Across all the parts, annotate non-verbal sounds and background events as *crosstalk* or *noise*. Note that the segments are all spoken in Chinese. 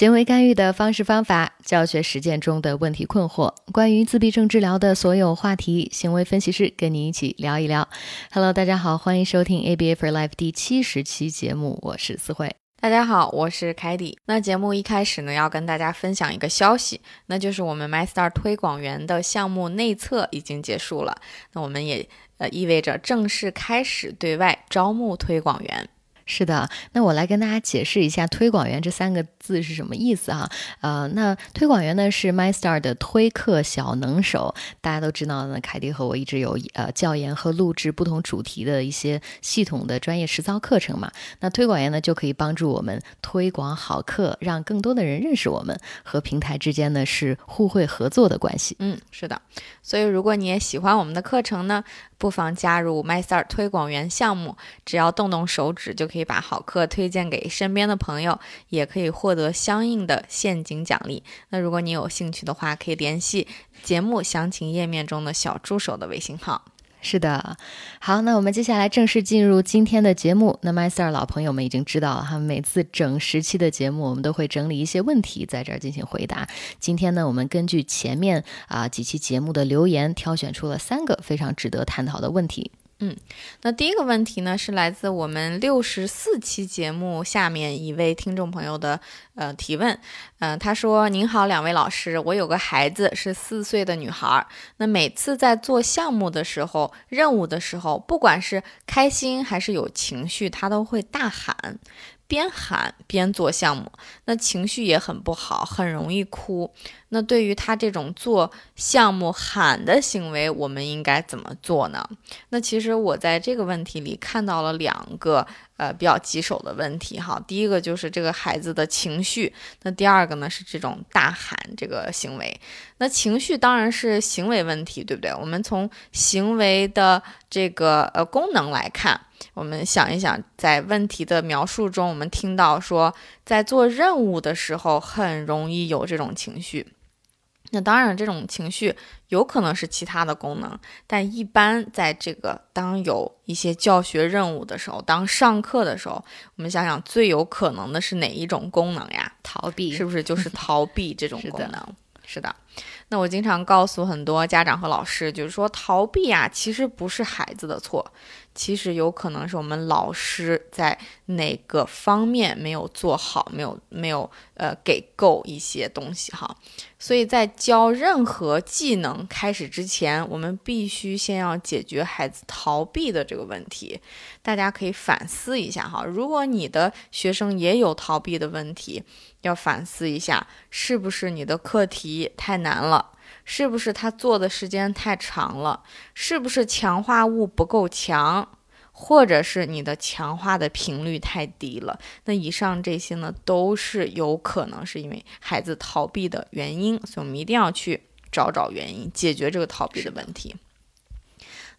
行为干预的方式方法，教学实践中的问题困惑，关于自闭症治疗的所有话题，行为分析师跟你一起聊一聊。Hello，大家好，欢迎收听 ABA for Life 第七十期节目，我是思慧。大家好，我是凯迪。那节目一开始呢，要跟大家分享一个消息，那就是我们 MyStar 推广员的项目内测已经结束了。那我们也呃意味着正式开始对外招募推广员。是的，那我来跟大家解释一下“推广员”这三个字是什么意思哈。呃，那推广员呢是 MyStar 的推课小能手。大家都知道呢，凯蒂和我一直有呃教研和录制不同主题的一些系统的专业实操课程嘛。那推广员呢就可以帮助我们推广好课，让更多的人认识我们，和平台之间呢是互惠合作的关系。嗯，是的。所以如果你也喜欢我们的课程呢，不妨加入 MyStar 推广员项目，只要动动手指就可以。把好课推荐给身边的朋友，也可以获得相应的现金奖励。那如果你有兴趣的话，可以联系节目详情页面中的小助手的微信号。是的，好，那我们接下来正式进入今天的节目。那 My Sir 老朋友们已经知道了哈，每次整十期的节目，我们都会整理一些问题在这儿进行回答。今天呢，我们根据前面啊几期节目的留言，挑选出了三个非常值得探讨的问题。嗯，那第一个问题呢，是来自我们六十四期节目下面一位听众朋友的呃提问。嗯，他说：“您好，两位老师，我有个孩子是四岁的女孩，那每次在做项目的时候、任务的时候，不管是开心还是有情绪，她都会大喊。”边喊边做项目，那情绪也很不好，很容易哭。那对于他这种做项目喊的行为，我们应该怎么做呢？那其实我在这个问题里看到了两个呃比较棘手的问题哈。第一个就是这个孩子的情绪，那第二个呢是这种大喊这个行为。那情绪当然是行为问题，对不对？我们从行为的这个呃功能来看。我们想一想，在问题的描述中，我们听到说，在做任务的时候很容易有这种情绪。那当然，这种情绪有可能是其他的功能，但一般在这个当有一些教学任务的时候，当上课的时候，我们想想最有可能的是哪一种功能呀？逃避，是不是就是逃避这种 *laughs* 功能？是的。那我经常告诉很多家长和老师，就是说逃避啊，其实不是孩子的错。其实有可能是我们老师在哪个方面没有做好，没有没有呃给够一些东西哈。所以在教任何技能开始之前，我们必须先要解决孩子逃避的这个问题。大家可以反思一下哈，如果你的学生也有逃避的问题，要反思一下，是不是你的课题太难了？是不是他做的时间太长了？是不是强化物不够强，或者是你的强化的频率太低了？那以上这些呢，都是有可能是因为孩子逃避的原因，所以我们一定要去找找原因，解决这个逃避的问题。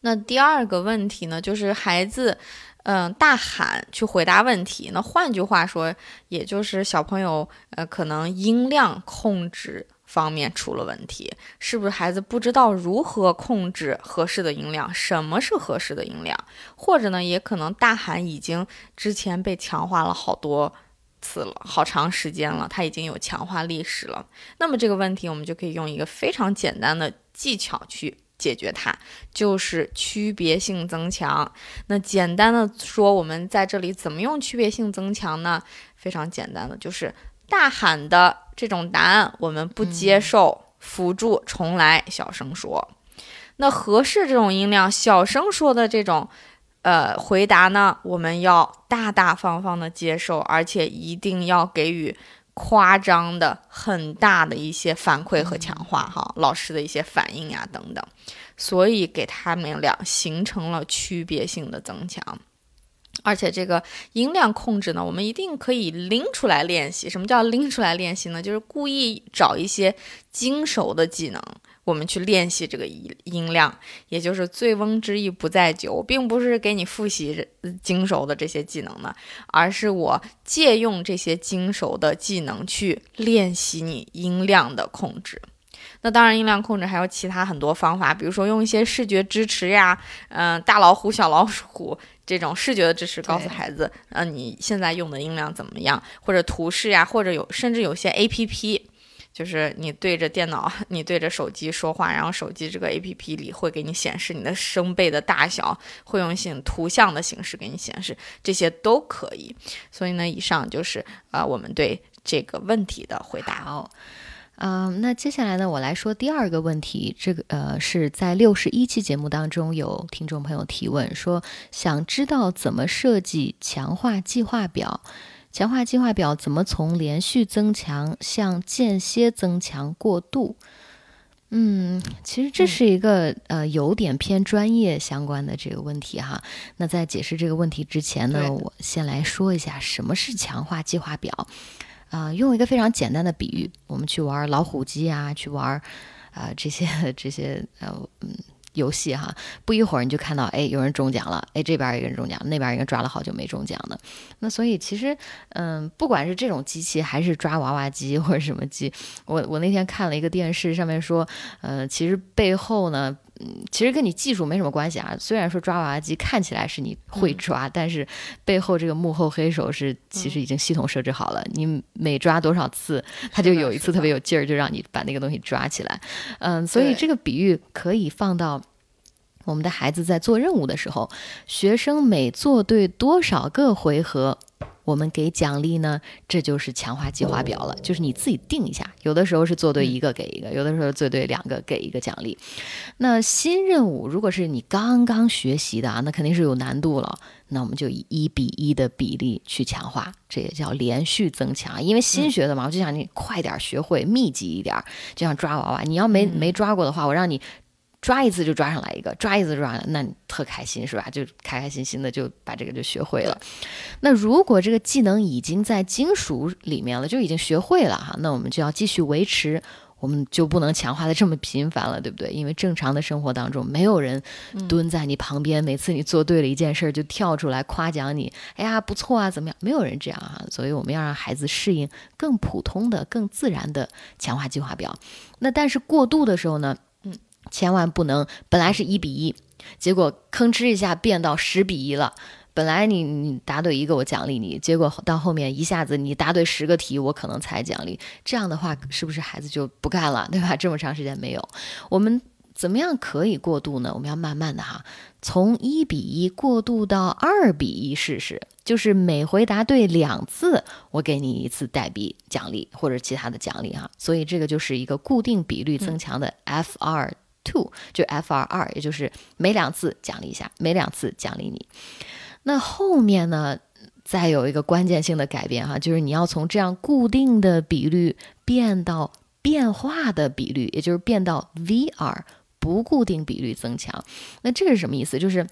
那第二个问题呢，就是孩子，嗯，大喊去回答问题。那换句话说，也就是小朋友，呃，可能音量控制。方面出了问题，是不是孩子不知道如何控制合适的音量？什么是合适的音量？或者呢，也可能大喊已经之前被强化了好多次了，好长时间了，它已经有强化历史了。那么这个问题，我们就可以用一个非常简单的技巧去解决它，就是区别性增强。那简单的说，我们在这里怎么用区别性增强呢？非常简单的，就是大喊的。这种答案我们不接受，辅助重来，小声说。那合适这种音量，小声说的这种，呃，回答呢，我们要大大方方的接受，而且一定要给予夸张的很大的一些反馈和强化，哈，老师的一些反应呀等等，所以给他们俩形成了区别性的增强。而且这个音量控制呢，我们一定可以拎出来练习。什么叫拎出来练习呢？就是故意找一些精熟的技能，我们去练习这个音音量。也就是醉翁之意不在酒，并不是给你复习精熟的这些技能呢，而是我借用这些精熟的技能去练习你音量的控制。那当然，音量控制还有其他很多方法，比如说用一些视觉支持呀，嗯，大老虎、小老虎这种视觉的支持，告诉孩子，嗯，你现在用的音量怎么样？或者图示呀，或者有甚至有些 A P P。就是你对着电脑，你对着手机说话，然后手机这个 A P P 里会给你显示你的声贝的大小，会用性图像的形式给你显示，这些都可以。所以呢，以上就是啊我们对这个问题的回答。好，嗯，那接下来呢，我来说第二个问题。这个呃是在六十一期节目当中有听众朋友提问说，想知道怎么设计强化计划表。强化计划表怎么从连续增强向间歇增强过渡？嗯，其实这是一个呃有点偏专业相关的这个问题哈。那在解释这个问题之前呢，我先来说一下什么是强化计划表。啊，用一个非常简单的比喻，我们去玩老虎机啊，去玩啊这些 *laughs* 这些呃嗯。游戏哈，不一会儿你就看到，哎，有人中奖了，哎，这边有人中奖，那边一个抓了好久没中奖的。那所以其实，嗯，不管是这种机器，还是抓娃娃机或者什么机，我我那天看了一个电视，上面说，呃，其实背后呢，嗯，其实跟你技术没什么关系啊。虽然说抓娃娃机看起来是你会抓，但是背后这个幕后黑手是其实已经系统设置好了，你每抓多少次，他就有一次特别有劲儿，就让你把那个东西抓起来。嗯，所以这个比喻可以放到。我们的孩子在做任务的时候，学生每做对多少个回合，我们给奖励呢？这就是强化计划表了。就是你自己定一下，有的时候是做对一个给一个，有的时候做对两个给一个奖励。那新任务如果是你刚刚学习的啊，那肯定是有难度了。那我们就以一比一的比例去强化，这也叫连续增强。因为新学的嘛，我就想你快点学会，密集一点，就像抓娃娃，你要没没抓过的话，我让你。抓一次就抓上来一个，抓一次抓，那你特开心是吧？就开开心心的就把这个就学会了。那如果这个技能已经在金属里面了，就已经学会了哈，那我们就要继续维持，我们就不能强化的这么频繁了，对不对？因为正常的生活当中，没有人蹲在你旁边，每次你做对了一件事就跳出来夸奖你，哎呀不错啊，怎么样？没有人这样啊，所以我们要让孩子适应更普通的、更自然的强化计划表。那但是过度的时候呢？千万不能，本来是一比一，结果吭哧一下变到十比一了。本来你你答对一个我奖励你，结果到后面一下子你答对十个题我可能才奖励。这样的话是不是孩子就不干了，对吧？这么长时间没有，我们怎么样可以过渡呢？我们要慢慢的哈，从一比一过渡到二比一试试，就是每回答对两次，我给你一次代币奖励或者其他的奖励哈。所以这个就是一个固定比率增强的 F 二。Two 就 F R 二，也就是每两次奖励一下，每两次奖励你。那后面呢，再有一个关键性的改变哈，就是你要从这样固定的比率变到变化的比率，也就是变到 V R 不固定比率增强。那这是什么意思？就是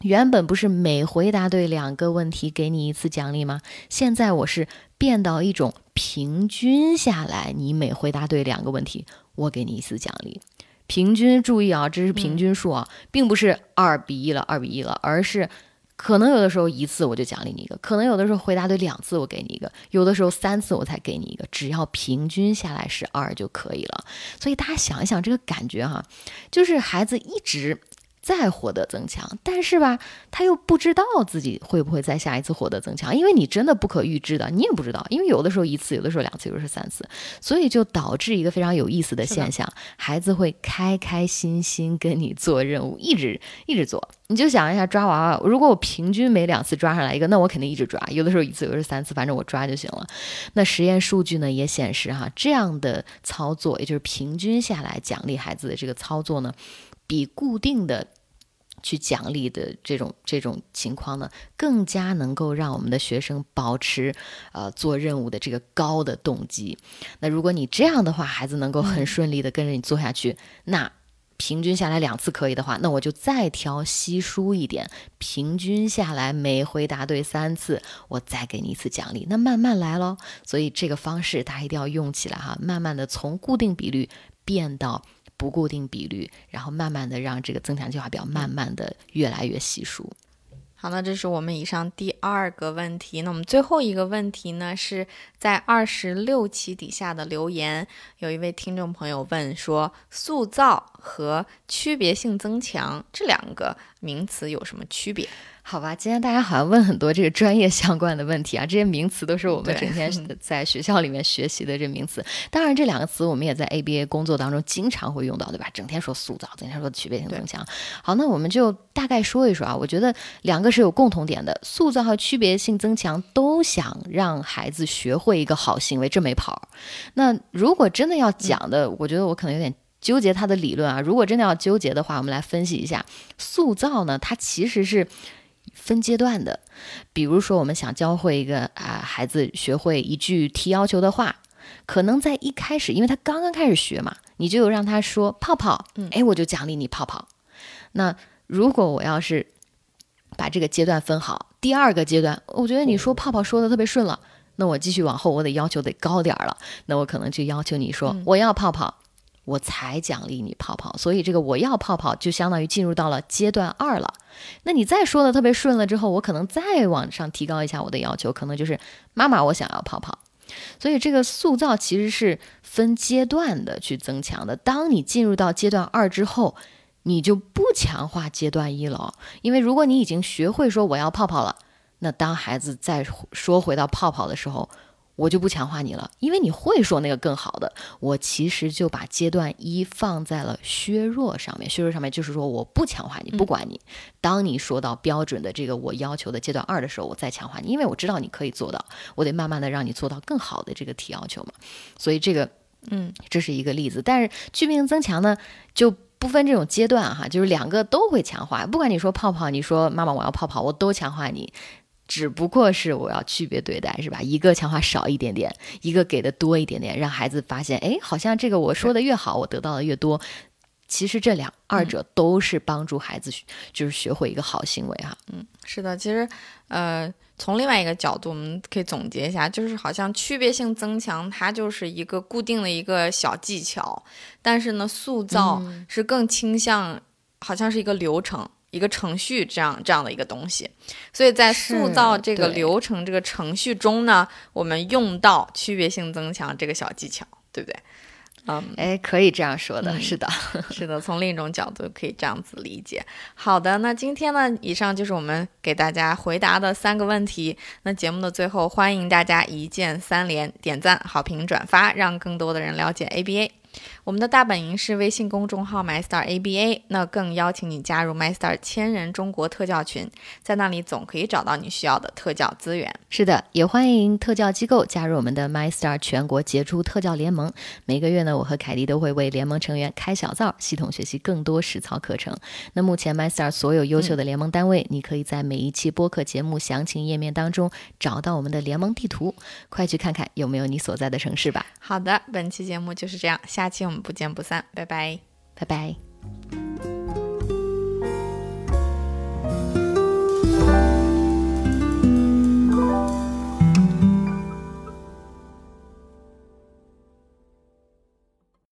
原本不是每回答对两个问题给你一次奖励吗？现在我是变到一种平均下来，你每回答对两个问题，我给你一次奖励。平均注意啊，这是平均数啊，并不是二比一了，二比一了，而是可能有的时候一次我就奖励你一个，可能有的时候回答对两次我给你一个，有的时候三次我才给你一个，只要平均下来是二就可以了。所以大家想一想这个感觉哈，就是孩子一直。再获得增强，但是吧，他又不知道自己会不会在下一次获得增强，因为你真的不可预知的，你也不知道，因为有的时候一次，有的时候两次，有的时候三次，所以就导致一个非常有意思的现象，孩子会开开心心跟你做任务，一 *laughs* 直一直做。你就想一下抓娃娃，如果我平均每两次抓上来一个，那我肯定一直抓，有的时候一次，有的时候三次，反正我抓就行了。那实验数据呢也显示哈，这样的操作，也就是平均下来奖励孩子的这个操作呢。比固定的去奖励的这种这种情况呢，更加能够让我们的学生保持呃做任务的这个高的动机。那如果你这样的话，孩子能够很顺利的跟着你做下去，那平均下来两次可以的话，那我就再调稀疏一点，平均下来每回答对三次，我再给你一次奖励。那慢慢来喽。所以这个方式大家一定要用起来哈，慢慢的从固定比率变到。不固定比率，然后慢慢的让这个增强计划表慢慢的越来越稀疏。好，那这是我们以上第二个问题。那我们最后一个问题呢，是在二十六期底下的留言，有一位听众朋友问说：塑造和区别性增强这两个名词有什么区别？好吧，今天大家好像问很多这个专业相关的问题啊，这些名词都是我们整天 *laughs* 在学校里面学习的这名词。当然，这两个词我们也在 ABA 工作当中经常会用到，对吧？整天说塑造，整天说区别性增强。好，那我们就大概说一说啊。我觉得两个是有共同点的，塑造和区别性增强都想让孩子学会一个好行为，这没跑。那如果真的要讲的，我觉得我可能有点纠结他的理论啊。如果真的要纠结的话，我们来分析一下塑造呢，它其实是。分阶段的，比如说我们想教会一个啊孩子学会一句提要求的话，可能在一开始，因为他刚刚开始学嘛，你就让他说泡泡，哎，我就奖励你泡泡。那如果我要是把这个阶段分好，第二个阶段，我觉得你说泡泡说的特别顺了，那我继续往后，我得要求得高点儿了，那我可能就要求你说我要泡泡。我才奖励你泡泡，所以这个我要泡泡就相当于进入到了阶段二了。那你再说的特别顺了之后，我可能再往上提高一下我的要求，可能就是妈妈，我想要泡泡。所以这个塑造其实是分阶段的去增强的。当你进入到阶段二之后，你就不强化阶段一了，因为如果你已经学会说我要泡泡了，那当孩子再说回到泡泡的时候。我就不强化你了，因为你会说那个更好的。我其实就把阶段一放在了削弱上面，削弱上面就是说我不强化你，不管你。当你说到标准的这个我要求的阶段二的时候，我再强化你，因为我知道你可以做到，我得慢慢的让你做到更好的这个提要求嘛。所以这个，嗯，这是一个例子。但是区别增强呢，就不分这种阶段哈，就是两个都会强化。不管你说泡泡，你说妈妈我要泡泡，我都强化你。只不过是我要区别对待，是吧？一个强化少一点点，一个给的多一点点，让孩子发现，哎，好像这个我说的越好，我得到的越多。其实这两二者都是帮助孩子就是学会一个好行为哈。嗯，是的，其实呃，从另外一个角度，我们可以总结一下，就是好像区别性增强它就是一个固定的一个小技巧，但是呢，塑造是更倾向好像是一个流程。一个程序这样这样的一个东西，所以在塑造这个流程这个程序中呢，我们用到区别性增强这个小技巧，对不对？嗯，哎，可以这样说的，是的，是的，从另一种角度可以这样子理解。好的，那今天呢，以上就是我们给大家回答的三个问题。那节目的最后，欢迎大家一键三连，点赞、好评、转发，让更多的人了解 ABA。我们的大本营是微信公众号 MyStarABA，那更邀请你加入 MyStar 千人中国特教群，在那里总可以找到你需要的特教资源。是的，也欢迎特教机构加入我们的 MyStar 全国杰出特教联盟。每个月呢，我和凯蒂都会为联盟成员开小灶，系统学习更多实操课程。那目前 MyStar 所有优秀的联盟单位，你可以在每一期播客节目详情页面当中找到我们的联盟地图，快去看看有没有你所在的城市吧。好的，本期节目就是这样，下。下期不见不散拜拜。拜拜。